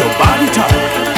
your body talk.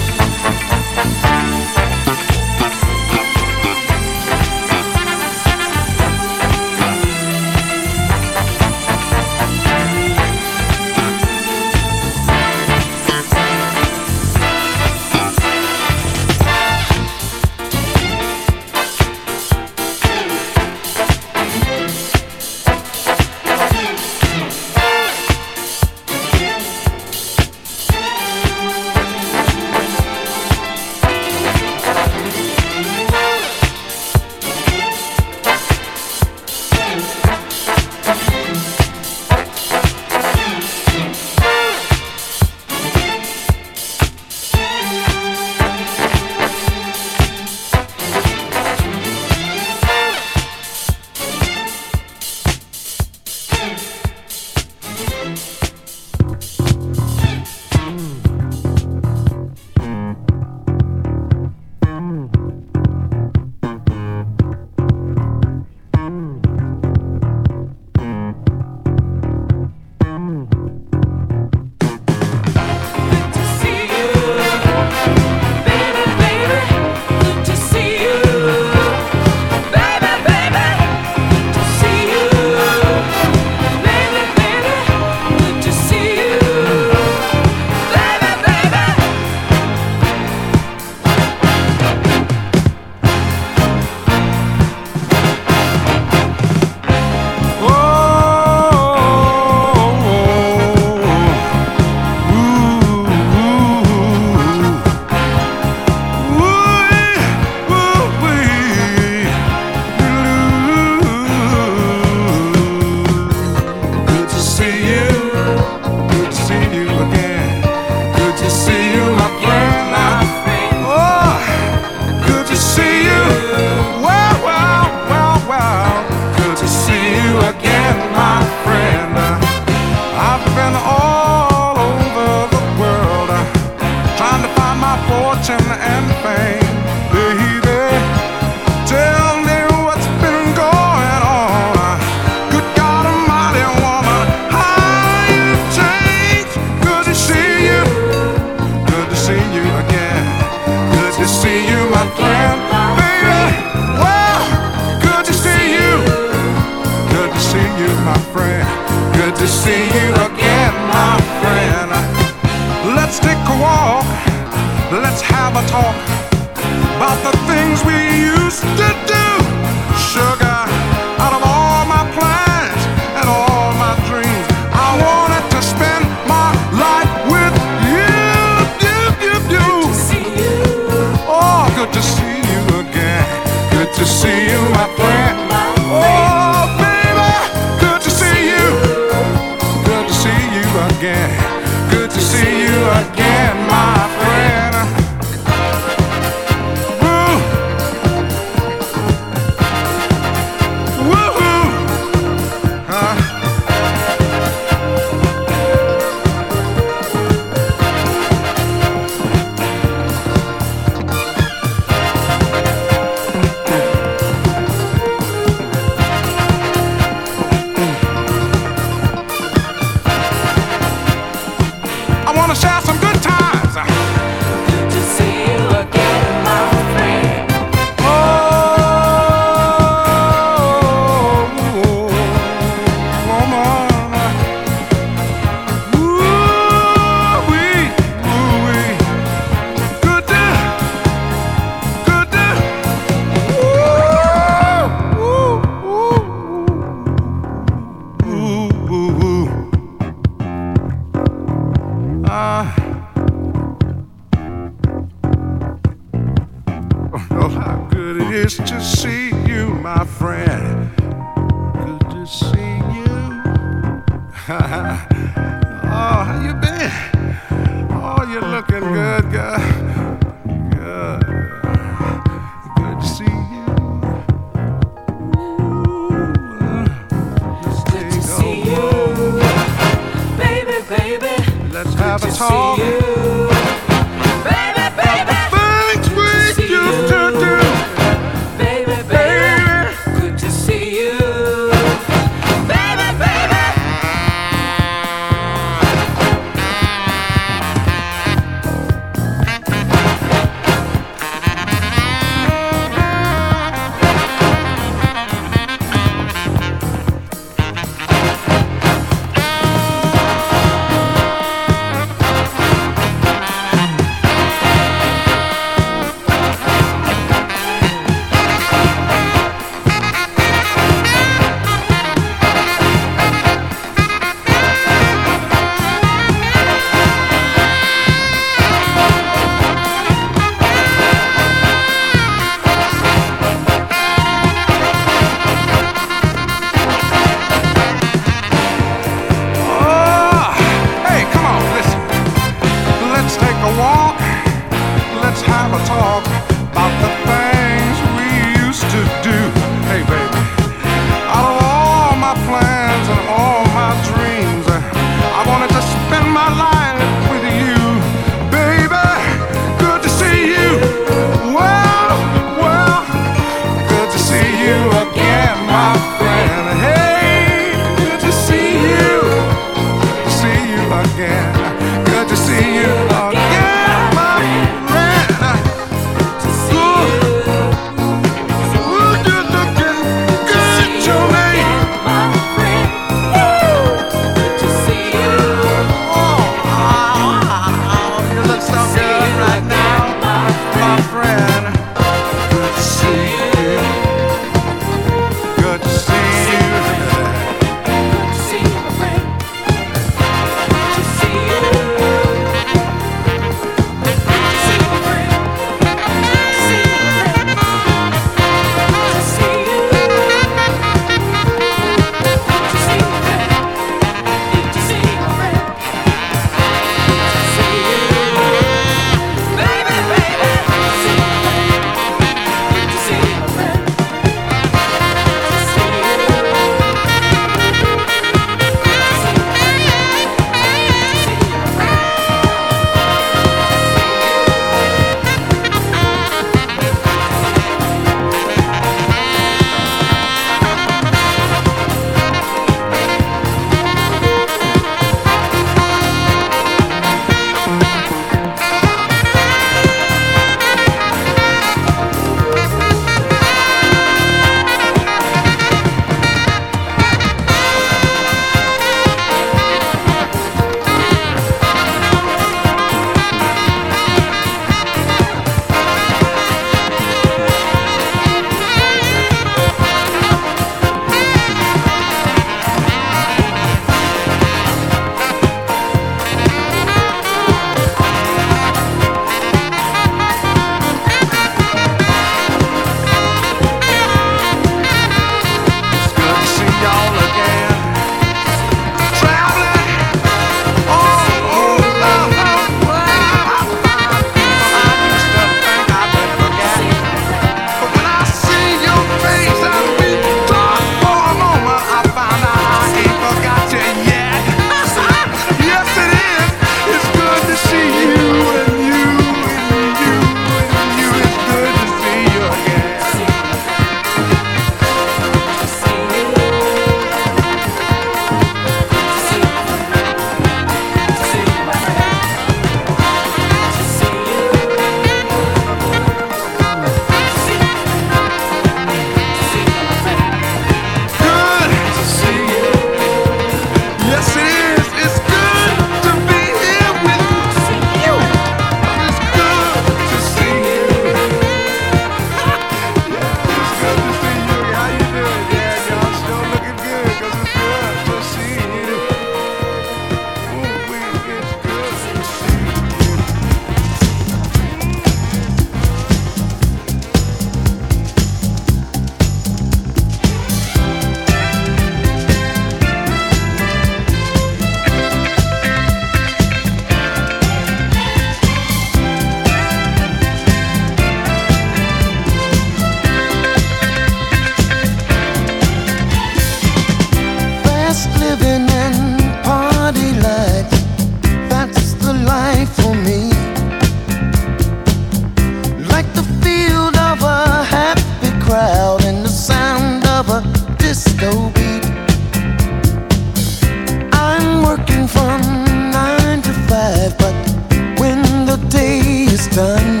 Oh